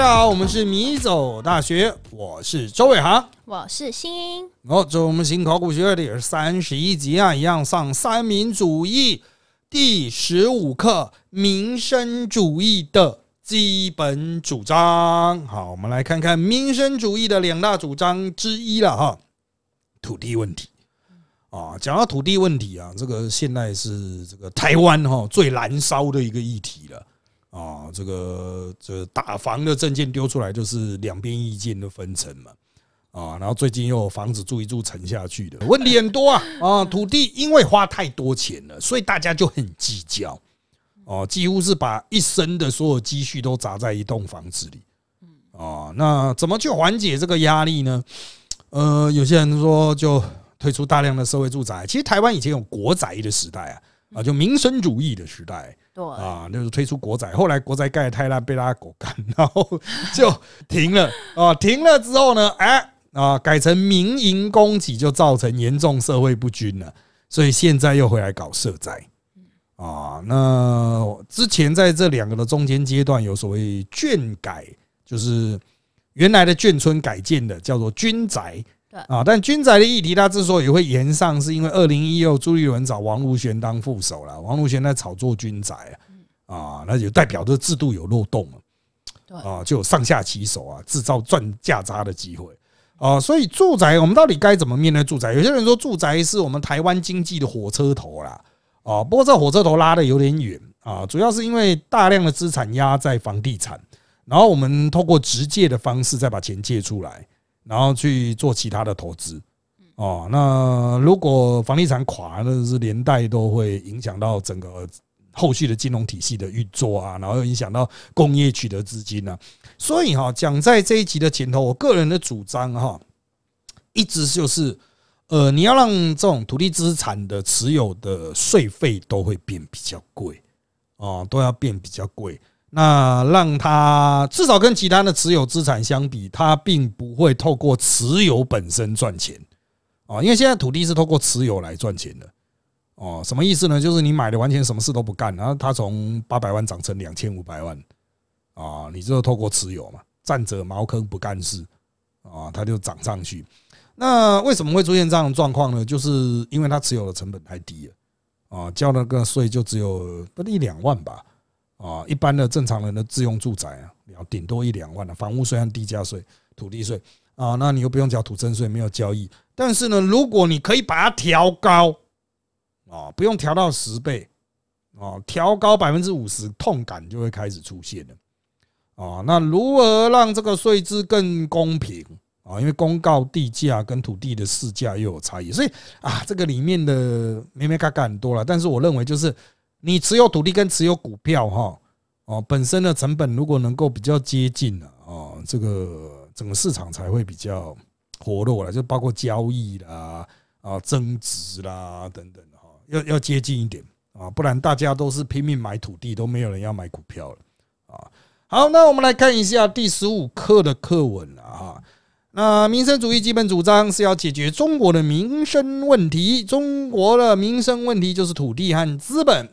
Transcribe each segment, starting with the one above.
家好，我们是米走大学，我是周伟航。我是新，哦，这是我们新考古学院的也是三十一集啊，一样上三民主义第十五课民生主义的基本主张。好，我们来看看民生主义的两大主张之一了哈，土地问题。啊，讲到土地问题啊，这个现在是这个台湾哈最燃烧的一个议题了。啊，这个这打房的证件丢出来，就是两边意见的分层嘛。啊，然后最近又有房子住一住沉下去的问题很多啊。啊，土地因为花太多钱了，所以大家就很计较。哦，几乎是把一生的所有积蓄都砸在一栋房子里。啊，那怎么去缓解这个压力呢？呃，有些人说就推出大量的社会住宅。其实台湾以前有国宅的时代啊，啊，就民生主义的时代。对啊，就是推出国宅，后来国宅盖的太烂，被大家狗干，然后 就停了啊。停了之后呢，哎啊，改成民营供给，就造成严重社会不均了。所以现在又回来搞社宅啊。那之前在这两个的中间阶段，有所谓眷改，就是原来的眷村改建的，叫做军宅。啊，但军宅的议题，它之所以会延上，是因为二零一六朱立伦找王如玄当副手了。王如玄在炒作军宅啊，啊，那就代表这制度有漏洞了，啊，就有上下其手啊，制造赚价差的机会啊。所以住宅，我们到底该怎么面对住宅？有些人说住宅是我们台湾经济的火车头啦，啊，不过这火车头拉的有点远啊，主要是因为大量的资产压在房地产，然后我们透过直借的方式再把钱借出来。然后去做其他的投资，哦，那如果房地产垮，那是连带都会影响到整个后续的金融体系的运作啊，然后又影响到工业取得资金呢。所以哈，讲在这一集的前头，我个人的主张哈，一直就是，呃，你要让这种土地资产的持有的税费都会变比较贵，哦，都要变比较贵。那让他至少跟其他的持有资产相比，他并不会透过持有本身赚钱啊，因为现在土地是透过持有来赚钱的哦。什么意思呢？就是你买的完全什么事都不干，然后他从八百万涨成两千五百万啊，你就透过持有嘛，占着茅坑不干事啊，他就涨上去。那为什么会出现这样的状况呢？就是因为他持有的成本太低了啊，交那个税就只有不一两万吧。啊，一般的正常人的自用住宅啊，要顶多一两万的房屋税和地价税、土地税啊，那你又不用缴土增税，没有交易。但是呢，如果你可以把它调高啊，不用调到十倍啊，调高百分之五十，痛感就会开始出现了啊。那如何让这个税制更公平啊？因为公告地价跟土地的市价又有差异，所以啊，这个里面的咩咩嘎嘎很多了。但是我认为就是。你持有土地跟持有股票哈哦，本身的成本如果能够比较接近了哦，这个整个市场才会比较活络了，就包括交易啦啊增值啦等等哈，要要接近一点啊，不然大家都是拼命买土地，都没有人要买股票了啊。好，那我们来看一下第十五课的课文了哈。那民生主义基本主张是要解决中国的民生问题，中国的民生问题就是土地和资本。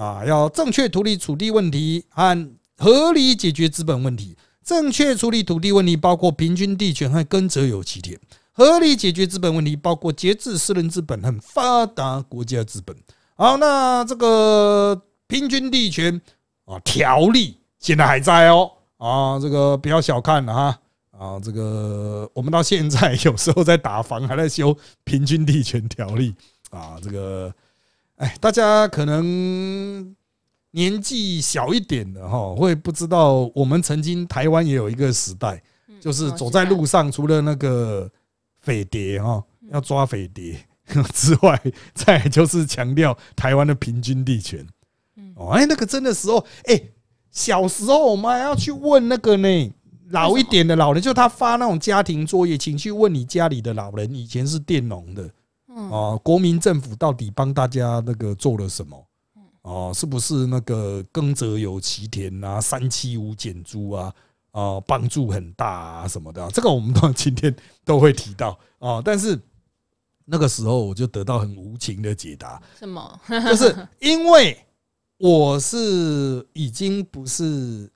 啊，要正确处理土地问题和合理解决资本问题。正确处理土地问题包括平均地权和耕者有其田；合理解决资本问题包括节制私人资本和发达国家资本。好，那这个平均地权啊条例现在还在哦啊，这个不要小看了哈啊，这个我们到现在 有时候在打房还在修平均地权条例啊，这个。哎，大家可能年纪小一点的哈，会不知道我们曾经台湾也有一个时代，就是走在路上，除了那个匪谍哈要抓匪谍之外，再就是强调台湾的平均地权。哦，哎，那个真的时候，哎，小时候我们还要去问那个呢，老一点的老人，就他发那种家庭作业，请去问你家里的老人，以前是佃农的。啊，国民政府到底帮大家那个做了什么？哦，是不是那个耕者有其田啊，三七五减租啊，啊，帮助很大啊什么的？这个我们到今天都会提到啊。但是那个时候我就得到很无情的解答，什么？就是因为我是已经不是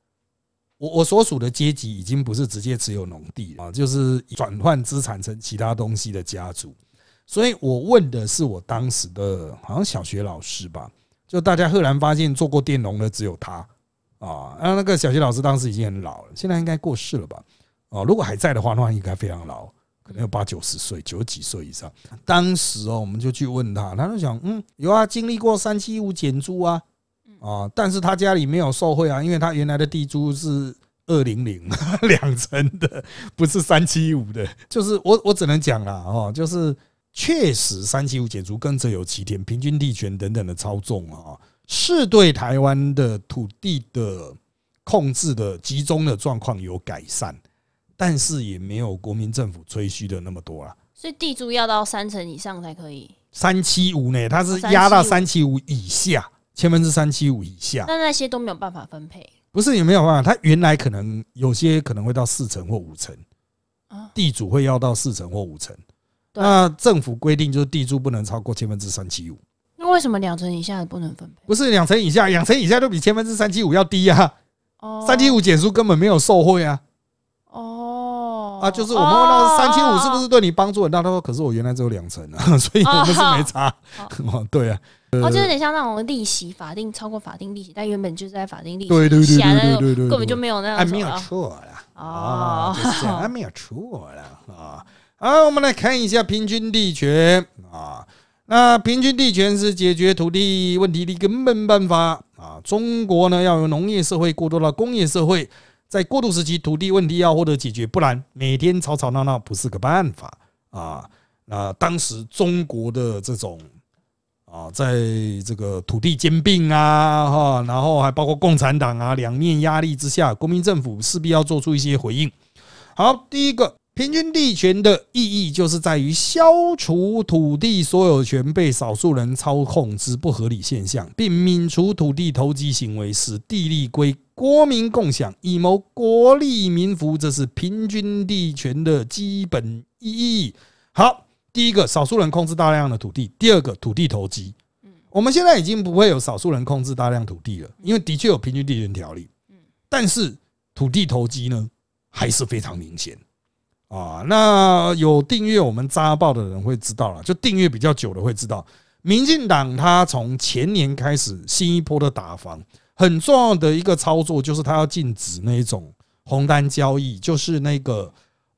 我我所属的阶级已经不是直接持有农地啊，就是转换资产成其他东西的家族。所以我问的是我当时的好像小学老师吧，就大家赫然发现做过电农的只有他啊，然后那个小学老师当时已经很老了，现在应该过世了吧？哦，如果还在的话，那应该非常老，可能有八九十岁、九十几岁以上。当时哦，我们就去问他，他就讲，嗯，有啊，经历过三七五减租啊，啊，但是他家里没有受贿啊，因为他原来的地租是二零零 两成的，不是三七五的。就是我我只能讲了哦，就是确实三七五减除跟着有其田、平均地权等等的操纵啊，是对台湾的土地的控制的集中的状况有改善。但是也没有国民政府吹嘘的那么多啦。所以地租要到三成以上才可以。三七五呢？它是压到三七五以下，千分之三七五以下。那那些都没有办法分配。不是也没有办法，它原来可能有些可能会到四成或五成，地主会要到四成或五成。那政府规定就是地租不能超过千分之三七五。那为什么两成以下不能分配？不是两成以下，两成以下都比千分之三七五要低啊。哦，三七五减租根本没有受贿啊。哦啊，就是我们问到三千五是不是对你帮助很大？他说：“可是我原来只有两成啊，所以我们是没差。” 哦，对啊，哦，就有点像那种利息法定超过法定利息，但原本就是在法定利息对对对对对对，根本就没有那样，没有错了哦，就是这样，没有错了啊。好，我们来看一下平均地权啊。那平均地权是解决土地问题的根本办法啊。中国呢，要由农业社会过渡到工业社会。在过渡时期，土地问题要获得解决，不然每天吵吵闹闹不是个办法啊。那当时中国的这种啊，在这个土地兼并啊，哈，然后还包括共产党啊，两面压力之下，国民政府势必要做出一些回应。好，第一个。平均地权的意义就是在于消除土地所有权被少数人操控之不合理现象，并免除土地投机行为，使地利归国民共享，以谋国利民福。这是平均地权的基本意义。好，第一个，少数人控制大量的土地；第二个，土地投机。我们现在已经不会有少数人控制大量土地了，因为的确有平均地权条例。但是土地投机呢，还是非常明显。啊，那有订阅我们扎报的人会知道了，就订阅比较久的会知道，民进党他从前年开始新一波的打房，很重要的一个操作就是他要禁止那一种红单交易，就是那个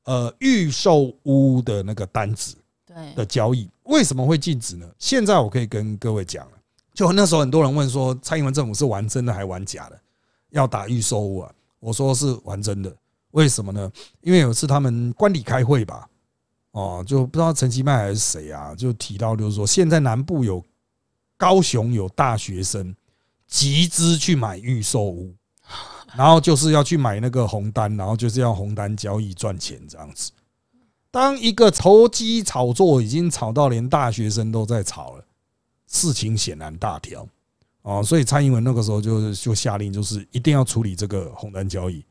呃预售屋的那个单子对的交易。为什么会禁止呢？现在我可以跟各位讲了，就那时候很多人问说，蔡英文政府是玩真的还玩假的？要打预售屋啊？我说是玩真的。为什么呢？因为有次他们官邸开会吧，哦，就不知道陈其迈还是谁啊，就提到就是说，现在南部有高雄有大学生集资去买预售屋，然后就是要去买那个红单，然后就是要红单交易赚钱这样子。当一个投机炒作已经炒到连大学生都在炒了，事情显然大条哦，所以蔡英文那个时候就就下令，就是一定要处理这个红单交易。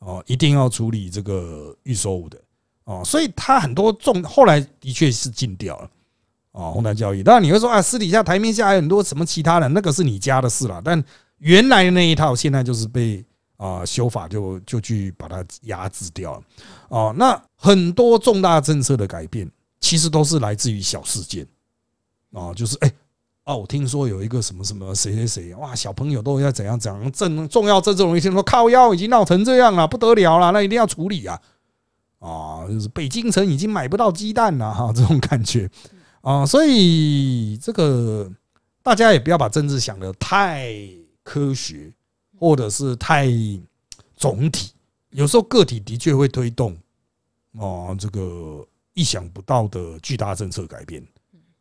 哦，一定要处理这个预售物的哦，所以他很多重后来的确是禁掉了哦，红单交易。当然你会说啊，私底下台面下还有很多什么其他的，那个是你家的事了。但原来的那一套现在就是被啊修法就就去把它压制掉了哦。那很多重大政策的改变其实都是来自于小事件啊，就是哎。哦，我听说有一个什么什么谁谁谁哇，小朋友都要怎样怎样，政重要政治容易听说靠腰已经闹成这样了，不得了了，那一定要处理啊！啊，就是北京城已经买不到鸡蛋了哈，这种感觉啊，所以这个大家也不要把政治想的太科学，或者是太总体，有时候个体的确会推动啊，这个意想不到的巨大政策改变。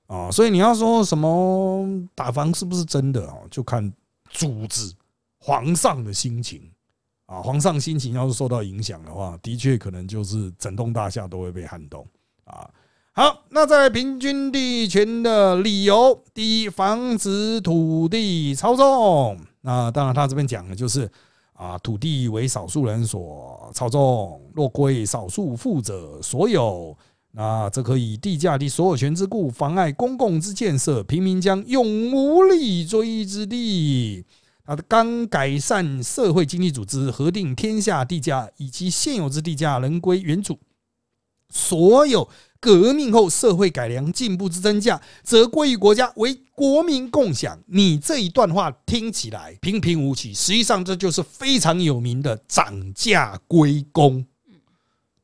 啊，所以你要说什么打房是不是真的啊？就看主子皇上的心情啊。皇上心情要是受到影响的话，的确可能就是整栋大厦都会被撼动啊。好，那在平均地权的理由，第一，防止土地操纵。那当然，他这边讲的就是啊，土地为少数人所操纵，若归少数富者所有。那这可以地价的所有权之故，妨碍公共之建设，平民将永无立锥之地。啊，刚改善社会经济组织，核定天下地价以及现有之地价仍归原主。所有革命后社会改良进步之增价，则归于国家，为国民共享。你这一段话听起来平平无奇，实际上这就是非常有名的涨价归公。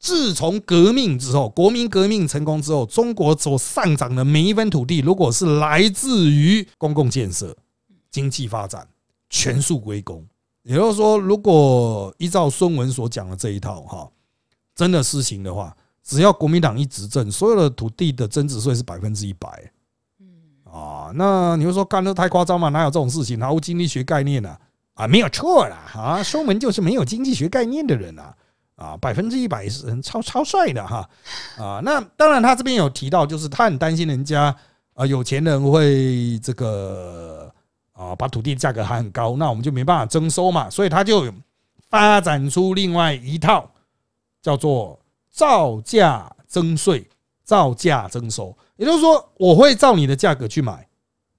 自从革命之后，国民革命成功之后，中国所上涨的每一分土地，如果是来自于公共建设、经济发展。全数归公，也就是说，如果依照孙文所讲的这一套哈，真的施行的话，只要国民党一执政，所有的土地的增值税是百分之一百。啊，那你会说干的太夸张嘛？哪有这种事情？毫无经济学概念呢？啊，没有错啦，啊，孙文就是没有经济学概念的人啊，啊，百分之一百是超超帅的哈，啊，那当然他这边有提到，就是他很担心人家啊有钱人会这个。啊，把土地价格喊很高，那我们就没办法征收嘛，所以他就发展出另外一套叫做造价征税、造价征收。也就是说，我会照你的价格去买，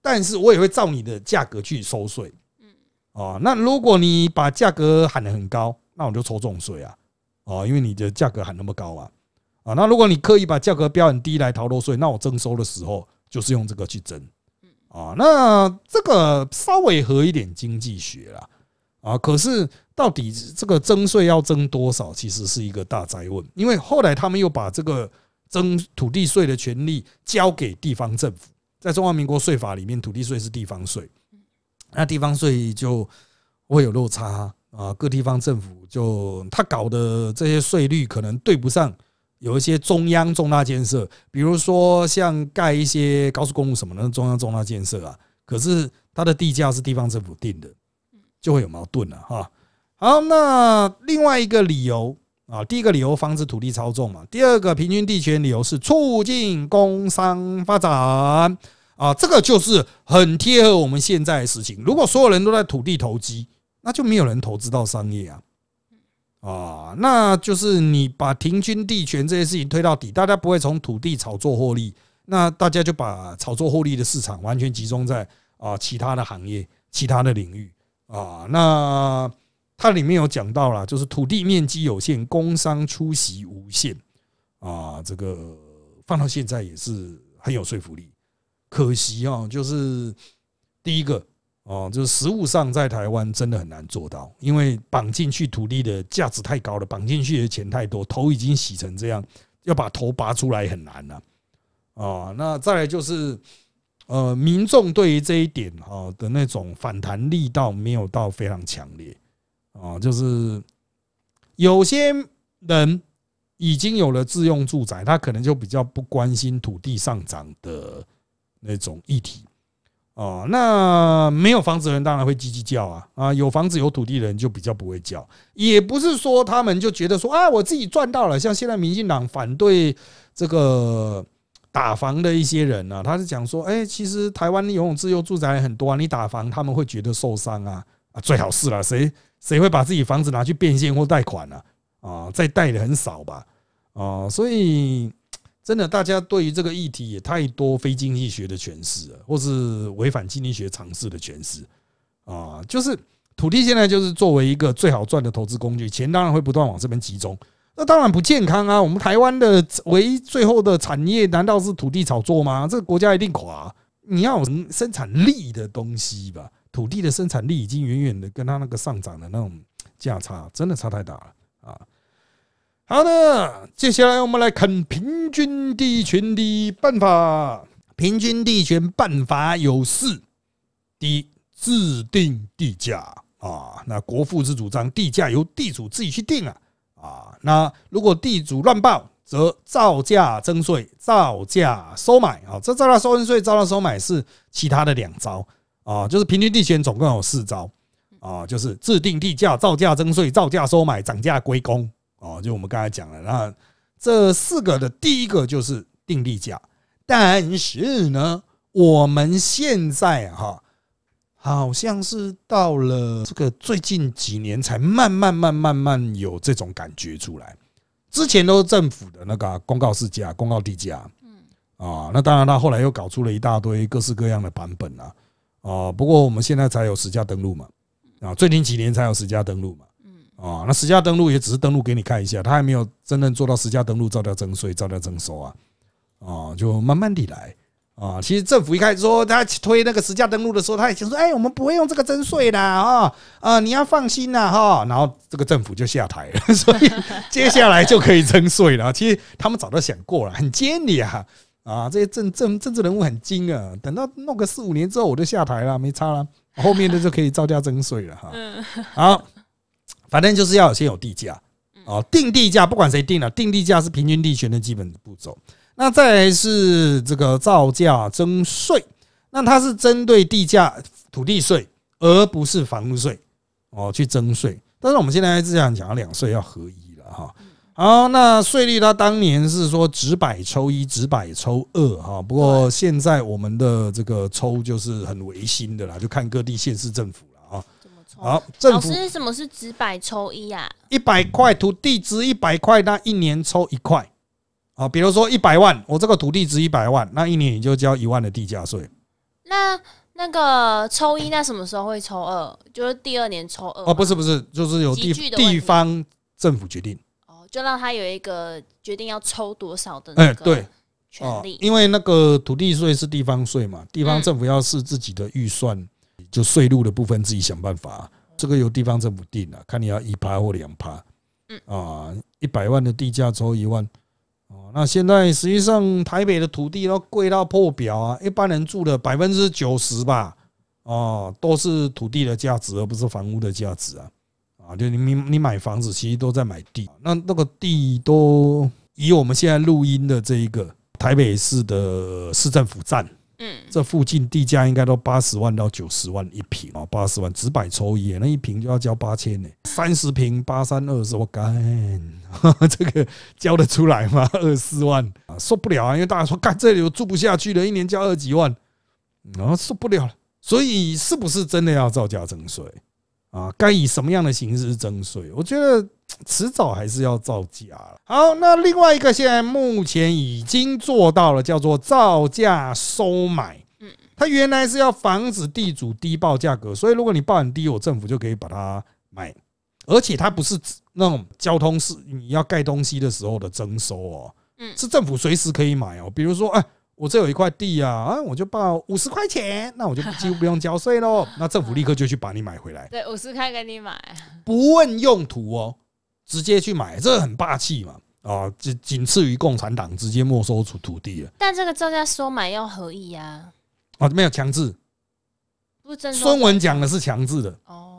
但是我也会照你的价格去收税。嗯，哦，那如果你把价格喊得很高，那我就抽重税啊，哦，因为你的价格喊那么高啊，啊，那如果你刻意把价格标很低来逃漏税，那我征收的时候就是用这个去征。啊，那这个稍微合一点经济学啦，啊，可是到底这个征税要征多少，其实是一个大灾问。因为后来他们又把这个征土地税的权利交给地方政府，在中华民国税法里面，土地税是地方税，那地方税就会有落差啊，啊各地方政府就他搞的这些税率可能对不上。有一些中央重大建设，比如说像盖一些高速公路什么的，中央重大建设啊，可是它的地价是地方政府定的，就会有矛盾了哈。好，那另外一个理由啊，第一个理由防止土地操纵嘛，第二个平均地权理由是促进工商发展啊，这个就是很贴合我们现在的事情。如果所有人都在土地投机，那就没有人投资到商业啊。啊，那就是你把平均地权这些事情推到底，大家不会从土地炒作获利，那大家就把炒作获利的市场完全集中在啊其他的行业、其他的领域啊。那它里面有讲到了，就是土地面积有限，工商出席无限啊，这个放到现在也是很有说服力。可惜啊，就是第一个。哦，就是实物上在台湾真的很难做到，因为绑进去土地的价值太高了，绑进去的钱太多，头已经洗成这样，要把头拔出来很难了。啊，那再来就是，呃，民众对于这一点哈的那种反弹力道没有到非常强烈。啊，就是有些人已经有了自用住宅，他可能就比较不关心土地上涨的那种议题。哦，那没有房子的人当然会叽叽叫啊啊！有房子有土地的人就比较不会叫，也不是说他们就觉得说啊，我自己赚到了。像现在民进党反对这个打房的一些人呢，他是讲说，哎，其实台湾拥有自由住宅很多啊，你打房他们会觉得受伤啊啊，最好是了，谁谁会把自己房子拿去变现或贷款呢？啊，再贷的很少吧啊，所以。真的，大家对于这个议题也太多非经济学的诠释了，或是违反经济学常识的诠释啊。就是土地现在就是作为一个最好赚的投资工具，钱当然会不断往这边集中，那当然不健康啊。我们台湾的唯一最后的产业难道是土地炒作吗？这个国家一定垮。你要生产力的东西吧，土地的生产力已经远远的跟它那个上涨的那种价差，真的差太大了。好的，接下来我们来看平均地权的办法。平均地权办法有四：第一，制定地价啊，那国父之主张，地价由地主自己去定啊啊。那如果地主乱报，则造价征税、造价收买啊。这造价收税、造价收买是其他的两招啊，就是平均地权总共有四招啊，就是制定地价、造价征税、造价收买、涨价归公。哦，就我们刚才讲了，那这四个的第一个就是定力价，但是呢，我们现在哈好像是到了这个最近几年才慢慢慢慢慢有这种感觉出来，之前都是政府的那个公告市价、公告地价，嗯啊，那当然他后来又搞出了一大堆各式各样的版本啊，啊，不过我们现在才有实价登录嘛，啊，最近几年才有实价登录嘛。啊，那实价登录也只是登录给你看一下，他还没有真正做到实价登录照价征税、照价征收啊。啊，就慢慢地来啊。其实政府一开始说他推那个实价登录的时候，他也想说，哎，我们不会用这个征税的啊啊，你要放心呐哈。然后这个政府就下台了，所以接下来就可以征税了。其实他们早都想过了，很尖利啊啊，这些政政政治人物很精啊。等到弄个四五年之后，我就下台了，没差了，后面的就可以照价征税了哈。好。反正就是要先有地价哦，定地价不管谁定了，定地价是平均地权的基本步骤。那再来是这个造价征税，那它是针对地价土地税，而不是房屋税哦去征税。但是我们现在是这样讲，两税要合一了哈。好，那税率它当年是说直百抽一，直百抽二哈。不过现在我们的这个抽就是很违心的啦，就看各地县市政府。好，老师，什么是直百抽一啊？一百块土地值一百块，那一年抽一块。啊，比如说一百万，我这个土地值一百万，那一年你就交一万的地价税。那那个抽一，那什么时候会抽二？就是第二年抽二？哦，不是不是，就是有地地方政府决定。哦，就让他有一个决定要抽多少的那个权利。因为那个土地税是地方税嘛，地方政府要是自己的预算。就税入的部分自己想办法，这个由地方政府定了，看你要一趴或两趴。嗯。啊，一百万的地价抽一万，哦，那现在实际上台北的土地都贵到破表啊，一般人住的百分之九十吧，哦，都是土地的价值，而不是房屋的价值啊，啊，就你你你买房子其实都在买地，那那个地都以我们现在录音的这一个台北市的市政府站。嗯，这附近地价应该都八十万到九十万一平啊，八十万直百抽一，那一平就要交八千呢。三十平八三二十，我干，这个交得出来吗？二四万啊，受不了啊！因为大家说，干这里我住不下去了，一年交二几万，啊，受不了了。所以是不是真的要造价征税啊？该以什么样的形式征税？我觉得。迟早还是要造假了。好，那另外一个现在目前已经做到了，叫做造价收买。嗯，它原来是要防止地主低报价格，所以如果你报很低，我政府就可以把它买。而且它不是那种交通是你要盖东西的时候的征收哦，嗯，是政府随时可以买哦。比如说，哎，我这有一块地啊，啊，我就报五十块钱，那我就几乎不用交税喽。那政府立刻就去把你买回来。对，五十块给你买，不问用途哦。直接去买，这很霸气嘛？啊，仅仅次于共产党直接没收出土地了。但这个造价收买要合意呀？啊，没有强制。不是孙文讲的是强制的哦，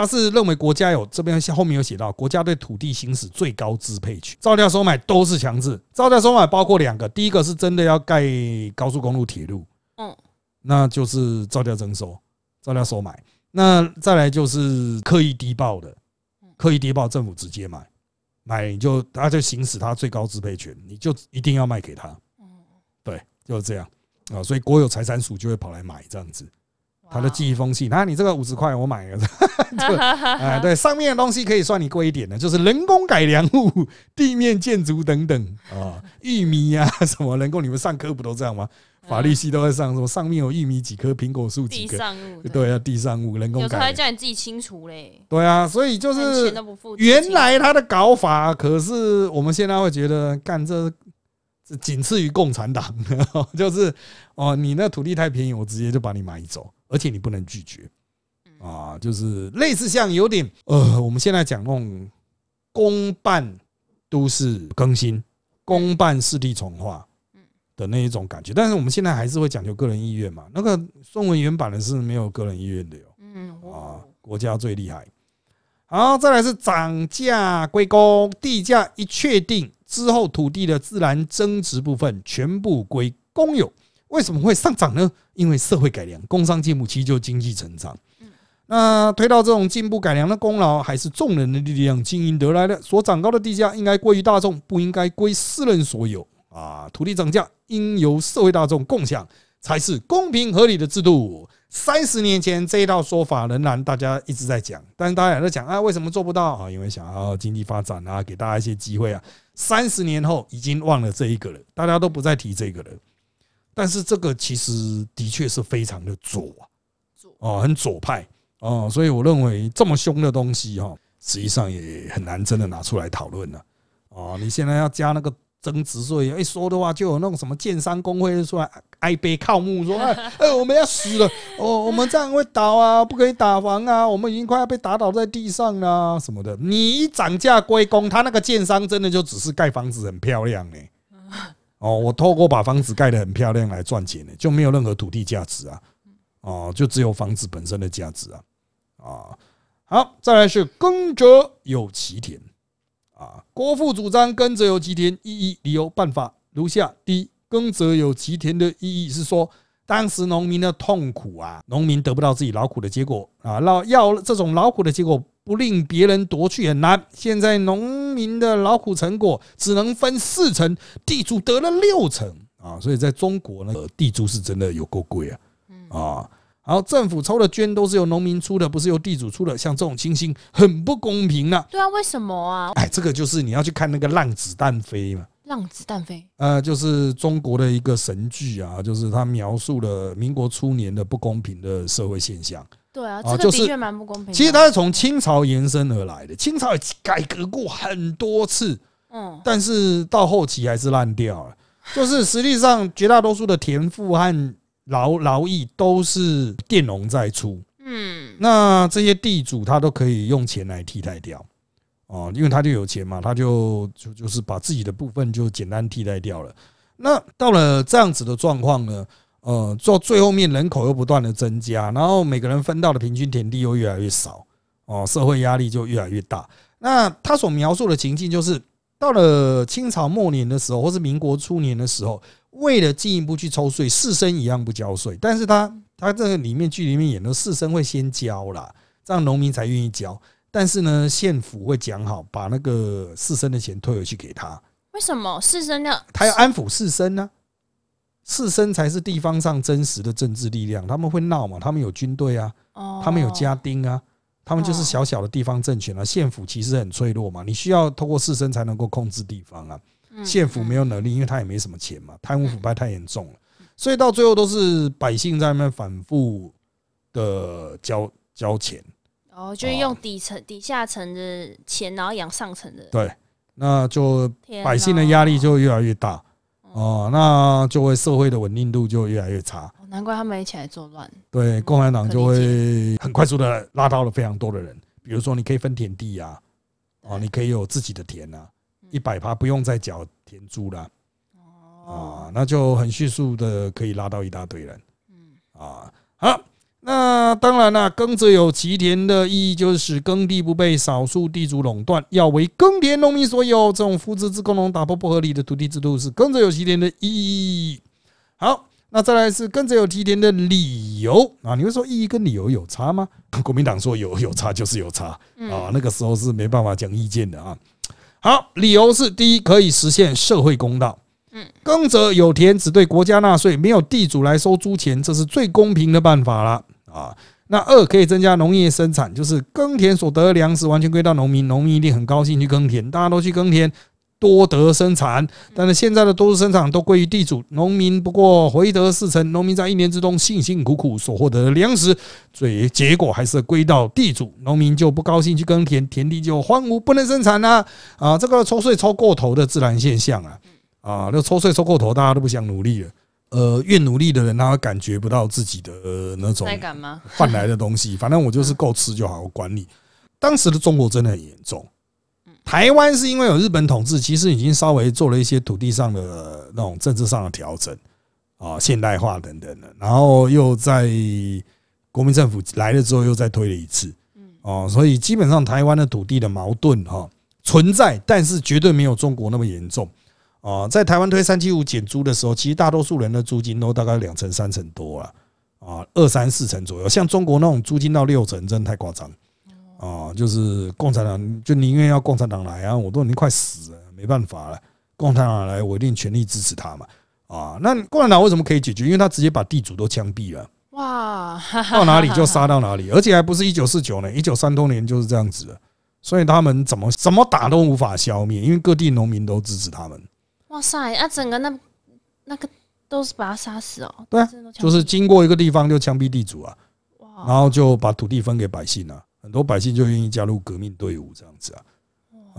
他是认为国家有这边后面有写到，国家对土地行使最高支配权，造价收买都是强制。造价收买包括两个，第一个是真的要盖高速公路、铁路，嗯，那就是造价征收、造价收买。那再来就是刻意低报的。刻意低报，政府直接买，买你就他就行使他最高支配权，你就一定要卖给他。对，就是这样啊，所以国有财产署就会跑来买这样子，他的寄一封信，那你这个五十块我买了，哎，对，上面的东西可以算你贵一点的，就是人工改良物、地面建筑等等。啊，玉米啊什么人工，你们上课不都这样吗？法律系都在上，说上面有玉米几棵，苹果树几棵，对。啊，地上物人工改，有时候还叫你自己清除嘞。对啊，所以就是原来他的搞法，可是我们现在会觉得干这这仅次于共产党，就是哦，你那土地太便宜，我直接就把你买走，而且你不能拒绝啊，就是类似像有点呃，我们现在讲那种公办都市更新，公办市地重化。的那一种感觉，但是我们现在还是会讲究个人意愿嘛。那个宋文原版的是没有个人意愿的哟。嗯，啊，国家最厉害。好，再来是涨价归公，地价一确定之后，土地的自然增值部分全部归公有。为什么会上涨呢？因为社会改良，工商进步，其实就经济成长。那推到这种进步改良的功劳，还是众人的力量经营得来的。所涨高的地价应该归于大众，不应该归私人所有。啊，土地涨价应由社会大众共享，才是公平合理的制度。三十年前这一套说法仍然大家一直在讲，但是大家也在讲啊，为什么做不到啊？因为想要经济发展啊，给大家一些机会啊。三十年后已经忘了这一个了，大家都不再提这个了。但是这个其实的确是非常的左，哦，很左派哦，所以我认为这么凶的东西哈，实际上也很难真的拿出来讨论了。哦，你现在要加那个增值税，一说的话就有那种什么建商工会出来哀悲靠木说，哎 哎，我们要死了，哦，我们这样会倒啊，不可以打房啊，我们已经快要被打倒在地上了什么的。你一涨价归公，他那个建商真的就只是盖房子很漂亮呢。哦，我透过把房子盖得很漂亮来赚钱呢，就没有任何土地价值啊。哦，就只有房子本身的价值啊。啊，好，再来是耕者有其田啊。国父主张耕者有其田，意义、理由、办法如下：第一，耕者有其田的意义是说，当时农民的痛苦啊，农民得不到自己劳苦的结果啊，劳要这种劳苦的结果不令别人夺去很难。现在农民的劳苦成果只能分四成，地主得了六成啊，所以在中国呢，地主是真的有够贵啊，啊。然后政府抽的捐都是由农民出的，不是由地主出的，像这种情形很不公平啊。对啊，为什么啊？哎，这个就是你要去看那个《浪子弹飞》嘛，《浪子弹飞》呃，就是中国的一个神剧啊，就是他描述了民国初年的不公平的社会现象。对啊，这个的确蛮不公平。其实它是从清朝延伸而来的，清朝也改革过很多次，嗯，但是到后期还是烂掉了。就是实际上绝大多数的田赋和劳劳役都是佃农在出，嗯，那这些地主他都可以用钱来替代掉，哦，因为他就有钱嘛，他就就就是把自己的部分就简单替代掉了。那到了这样子的状况呢，呃，做最后面人口又不断的增加，然后每个人分到的平均田地又越来越少，哦，社会压力就越来越大。那他所描述的情境就是，到了清朝末年的时候，或是民国初年的时候。为了进一步去抽税，士绅一样不交税，但是他他这个里面剧里面演的士绅会先交啦，这样农民才愿意交。但是呢，县府会讲好，把那个士绅的钱退回去给他。为什么士绅要他要安抚士绅呢？士绅才是地方上真实的政治力量，他们会闹嘛？他们有军队啊，他们有家丁啊，他们就是小小的地方政权啊。县府其实很脆弱嘛，你需要透过士绅才能够控制地方啊。县府没有能力，因为他也没什么钱嘛，贪污腐败太严重了，所以到最后都是百姓在那边反复的交交钱，哦，就是用底层底下层的钱，然后养上层的，对，那就百姓的压力就越来越大，哦，那就会社会的稳定度就越来越差，难怪他们一起来作乱，对，共产党就会很快速的拉到了非常多的人，比如说你可以分田地啊，哦，你可以有自己的田啊。一百趴不用再缴田租了，啊，那就很迅速的可以拉到一大堆人，嗯，啊，好，那当然了，耕者有其田的意义就是使耕地不被少数地主垄断，要为耕田农民所有，这种父子制共同打破不合理的土地制度是耕者有其田的意义。好，那再来是耕者有其田的理由啊，你会说意义跟理由有差吗？国民党说有有差就是有差啊，那个时候是没办法讲意见的啊。好，理由是第一，可以实现社会公道。嗯，耕者有田，只对国家纳税，没有地主来收租钱，这是最公平的办法了啊。那二，可以增加农业生产，就是耕田所得的粮食完全归到农民，农民一定很高兴去耕田，大家都去耕田。多得生产，但是现在的多数生产都归于地主，农民不过回得四成。农民在一年之中辛辛苦苦所获得的粮食，最结果还是归到地主，农民就不高兴去耕田，田地就荒芜不能生产了。啊，这个抽税抽过头的自然现象啊，啊，那抽税抽过头，大家都不想努力了。呃，越努力的人，他感觉不到自己的那种换来的东西。反正我就是够吃就好，我管你。当时的中国真的很严重。台湾是因为有日本统治，其实已经稍微做了一些土地上的那种政治上的调整啊，现代化等等的，然后又在国民政府来了之后又再推了一次，哦，所以基本上台湾的土地的矛盾哈存在，但是绝对没有中国那么严重啊。在台湾推三七五减租的时候，其实大多数人的租金都大概两成三成多了啊，二三四成左右，像中国那种租金到六成，真的太夸张。啊，就是共产党就宁愿要共产党来啊，我都已经快死了，没办法了。共产党来，我一定全力支持他嘛。啊，那共产党为什么可以解决？因为他直接把地主都枪毙了。哇，到哪里就杀到哪里，而且还不是一九四九年，一九三多年就是这样子的。所以他们怎么怎么打都无法消灭，因为各地农民都支持他们。哇塞，那整个那那个都是把他杀死哦。对啊，就是经过一个地方就枪毙地主啊。然后就把土地分给百姓啊，很多百姓就愿意加入革命队伍这样子啊。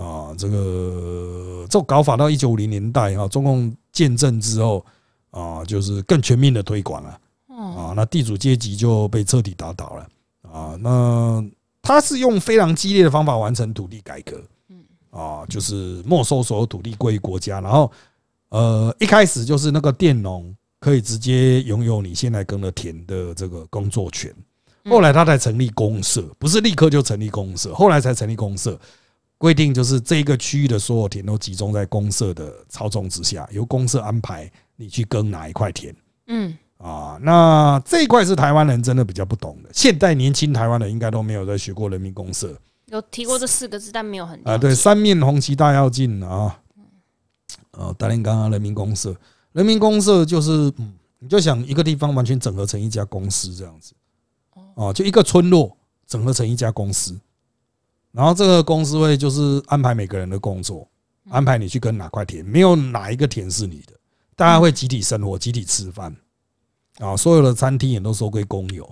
啊，这个这种搞法到一九五零年代啊，中共建政之后啊，就是更全面的推广了啊，那地主阶级就被彻底打倒了啊。那他是用非常激烈的方法完成土地改革，啊，就是没收所有土地归国家，然后呃，一开始就是那个佃农可以直接拥有你现在耕的田的这个工作权，后来他才成立公社，不是立刻就成立公社，后来才成立公社。规定就是这一个区域的所有田都集中在公社的操纵之下，由公社安排你去耕哪一块田。嗯，啊，那这一块是台湾人真的比较不懂的。现代年轻台湾人应该都没有在学过人民公社，有提过这四个字，但没有很啊。对，三面红旗大跃进啊，呃，大连刚刚人民公社，人民公社就是，嗯，你就想一个地方完全整合成一家公司这样子，哦，就一个村落整合成一家公司。然后这个公司会就是安排每个人的工作，安排你去跟哪块田，没有哪一个田是你的，大家会集体生活、集体吃饭，啊，所有的餐厅也都收归公有，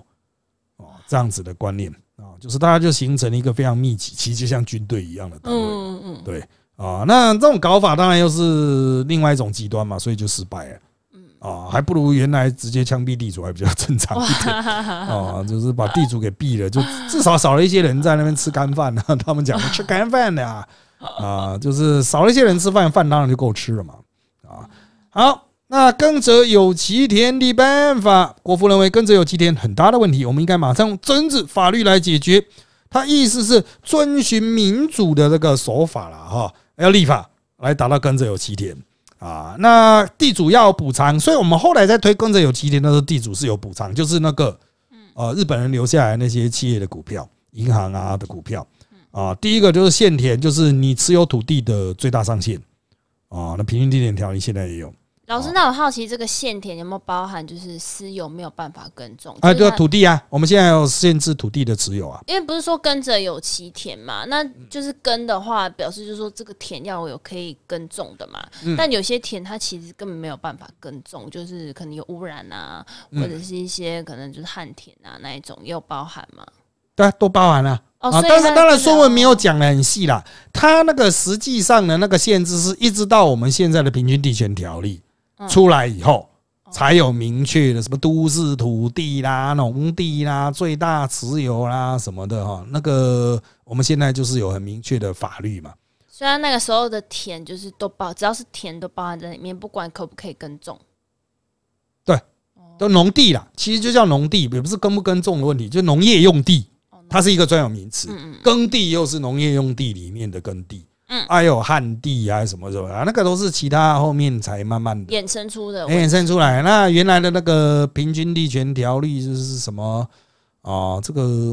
哦，这样子的观念啊，就是大家就形成了一个非常密集，其实就像军队一样的单位，嗯嗯，对啊，那这种搞法当然又是另外一种极端嘛，所以就失败了。啊，还不如原来直接枪毙地主还比较正常一点 啊，就是把地主给毙了，就至少少了一些人在那边吃干饭呢。他们讲 吃干饭的啊，啊，就是少了一些人吃饭，饭当然就够吃了嘛。啊，好，那耕者有其田的办法，国父认为耕者有其田很大的问题，我们应该马上用政治法律来解决。他意思是遵循民主的这个手法了哈，要立法来达到耕者有其田。啊，那地主要补偿，所以我们后来在推耕者有其田的时候，地主是有补偿，就是那个，呃，日本人留下来那些企业的股票、银行啊的股票，啊，第一个就是限田，就是你持有土地的最大上限，啊，那平均地点条例现在也有。老师，那我好奇这个限田有没有包含，就是私有没有办法耕种？啊，对，土地啊，我们现在有限制土地的持有啊。因为不是说耕者有其田嘛，那就是耕的话，表示就是说这个田要有可以耕种的嘛。但有些田它其实根本没有办法耕种，就是可能有污染啊，或者是一些可能就是旱田啊那一种，也有包含嘛？对，啊都包含了。啊，但是当然，说文没有讲的很细啦。它那个实际上的那个限制，是一直到我们现在的平均地权条例。出来以后，才有明确的什么都市土地啦、农地啦、最大持有啦什么的哈。那个我们现在就是有很明确的法律嘛。虽然那个时候的田就是都包，只要是田都包含在里面，不管可不可以耕种。对，都农地啦，其实就叫农地，也不是耕不耕种的问题，就农业用地，它是一个专有名词。耕地又是农业用地里面的耕地。嗯，还有旱地啊，什么什么啊，那个都是其他后面才慢慢的衍生出的，衍生出来。那原来的那个平均地权条例就是什么啊？这个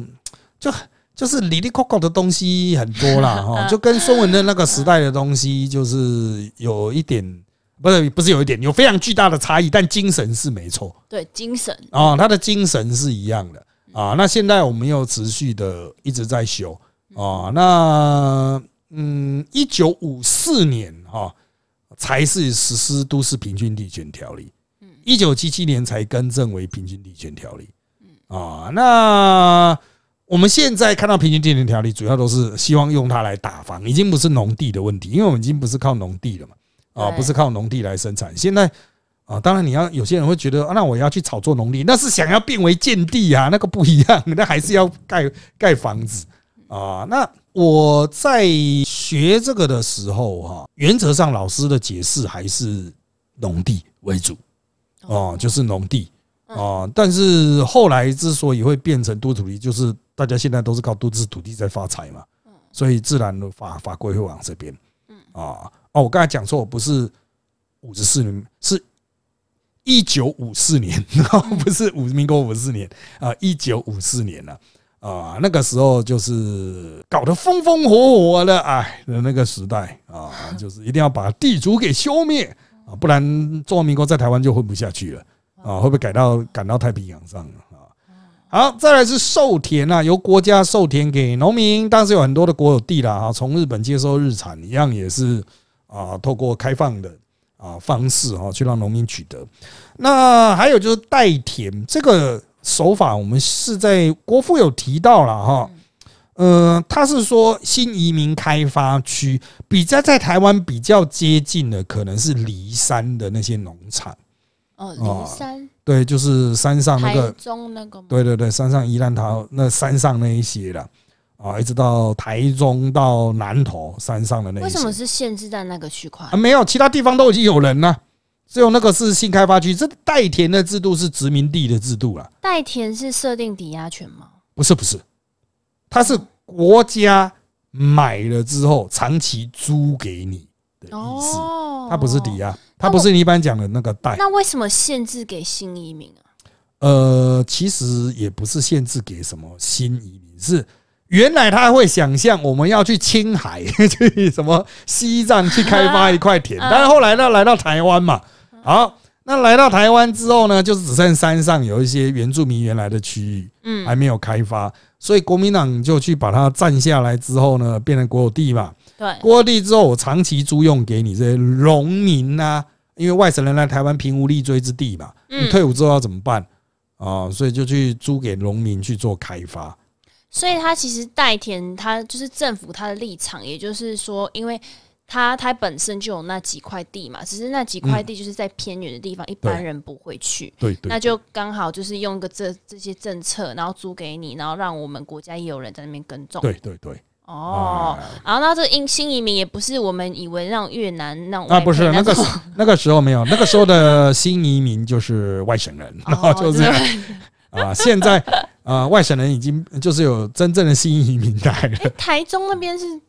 就就是里里扣扣的东西很多啦，哈，就跟孙文的那个时代的东西就是有一点，不是不是有一点，有非常巨大的差异，但精神是没错。对，精神啊，他的精神是一样的啊。那现在我们又持续的一直在修啊，那。嗯，一九五四年哈才是实施都市平均地权条例，嗯，一九七七年才更正为平均地权条例，嗯。啊，那我们现在看到平均地权条例，主要都是希望用它来打房，已经不是农地的问题，因为我们已经不是靠农地了嘛，啊，不是靠农地来生产，现在啊，当然你要有些人会觉得啊，那我要去炒作农地，那是想要变为建地啊，那个不一样，那还是要盖盖房子。啊，那。我在学这个的时候，哈，原则上老师的解释还是农地为主，哦，就是农地啊。但是后来之所以会变成多土地，就是大家现在都是靠都市土地在发财嘛，所以自然的法法规会往这边，啊，哦，我刚才讲错，不是五十四年，是一九五四年，不是五民国五十四年啊，一九五四年了。啊，那个时候就是搞得风风火火的，哎，的那个时代啊，就是一定要把地主给消灭啊，不然中华民国在台湾就混不下去了啊，会不会改到赶到太平洋上啊？好，再来是授田啊，由国家授田给农民，当时有很多的国有地了啊，从日本接收日产一样，也是啊，透过开放的啊方式啊，去让农民取得。那还有就是代田这个。手法，我们是在国父有提到了哈。呃，他是说新移民开发区比较在台湾比较接近的，可能是离山的那些农场。哦，离山，对，就是山上那个中那个，对对对，山上宜兰桃那山上那一些了啊，一直到台中到南投山上的那。为什么是限制在那个区块？啊，没有，其他地方都已经有人了，只有那个是新开发区。这代田的制度是殖民地的制度了。代田是设定抵押权吗？不是，不是。它是国家买了之后长期租给你的意思，它不是抵押，它不是你一般讲的那个代。那为什么限制给新移民啊？呃，其实也不是限制给什么新移民，是原来他会想象我们要去青海 去什么西藏去开发一块田，但是后来呢来到台湾嘛，好，那来到台湾之后呢，就是只剩山上有一些原住民原来的区域，嗯，还没有开发。所以国民党就去把它占下来之后呢，变成国有地嘛。对，国有地之后，我长期租用给你这些农民呐，因为外省人来台湾平无立锥之地嘛。你退伍之后要怎么办啊？所以就去租给农民去做开发。所以他其实代田，他就是政府他的立场，也就是说，因为。它它本身就有那几块地嘛，只是那几块地就是在偏远的地方，一般人不会去。对对，那就刚好就是用个这这些政策，然后租给你，然后让我们国家也有人在那边耕种。对对对。哦，然后那这因新移民也不是我们以为让越南让啊不是那个那个时候没有，那个时候的新移民就是外省人，然后就是 啊现在啊外省人已经就是有真正的新移民来了。台中那边是是。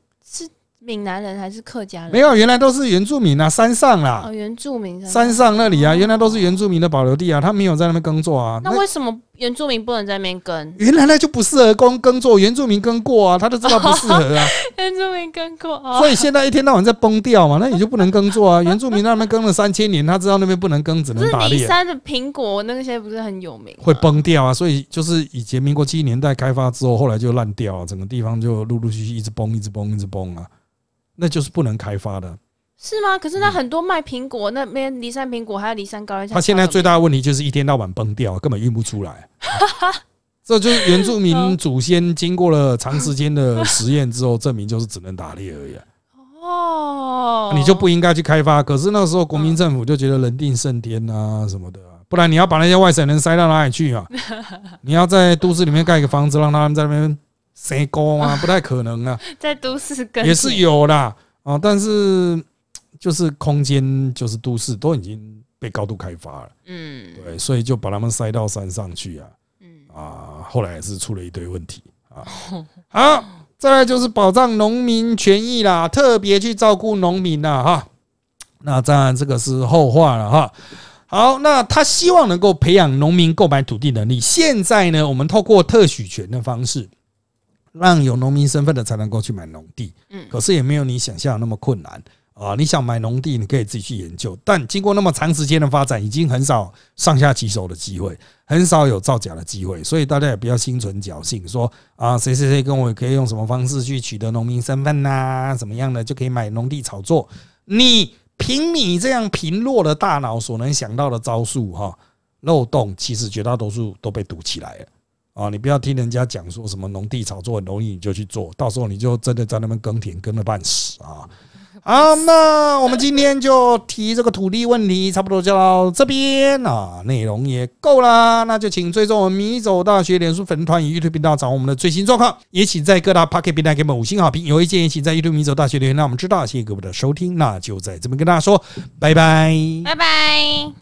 闽南人还是客家人？没有，原来都是原住民啊，山上啦。哦，原住民山上那里啊，原来都是原住民的保留地啊，他没有在那边耕作啊。那为什么原住民不能在那边耕？原来那就不适合耕耕作，原住民耕过啊，他都知道不适合啊。原住民耕过，所以现在一天到晚在崩掉嘛，那你就不能耕作啊。原住民那边耕了三千年，他知道那边不能耕，只能打猎。山的苹果那些不是很有名？会崩掉啊，所以就是以前民国七年代开发之后，后来就烂掉啊，整个地方就陆陆续续一直崩，一直崩，一直崩啊。那就是不能开发的，是吗？可是那很多卖苹果那边骊山苹果，还有骊山高他现在最大的问题就是一天到晚崩掉，根本运不出来。这就是原住民祖先经过了长时间的实验之后，证明就是只能打猎而已。哦，你就不应该去开发。可是那时候国民政府就觉得人定胜天啊什么的，不然你要把那些外省人塞到哪里去啊？你要在都市里面盖一个房子，让他们在那边。谁高啊？不太可能啊，在都市也是有啦啊，但是就是空间就是都市都已经被高度开发了，嗯，对，所以就把他们塞到山上去啊，嗯啊，后来也是出了一堆问题啊。好，再来就是保障农民权益啦，特别去照顾农民啦，哈。那当然这个是后话了哈。好，那他希望能够培养农民购买土地能力。现在呢，我们透过特许权的方式。让有农民身份的才能够去买农地，嗯，可是也没有你想象那么困难啊！你想买农地，你可以自己去研究，但经过那么长时间的发展，已经很少上下其手的机会，很少有造假的机会，所以大家也不要心存侥幸，说啊，谁谁谁跟我可以用什么方式去取得农民身份呐？怎么样的就可以买农地炒作？你凭你这样贫弱的大脑所能想到的招数，哈，漏洞其实绝大多数都被堵起来了。啊，你不要听人家讲说什么农地炒作很容易，你就去做到时候你就真的在那边耕田耕了半死啊！好，那我们今天就提这个土地问题，差不多就到这边啊，内容也够了，那就请追踪我们米走大学脸书粉团与 YouTube 频道找我们的最新状况，也请在各大 Pocket 平台给我们五星好评，有意见也请在 YouTube 米走大学留言，让我们知道。谢谢各位的收听，那就在这边跟大家说拜拜，拜拜。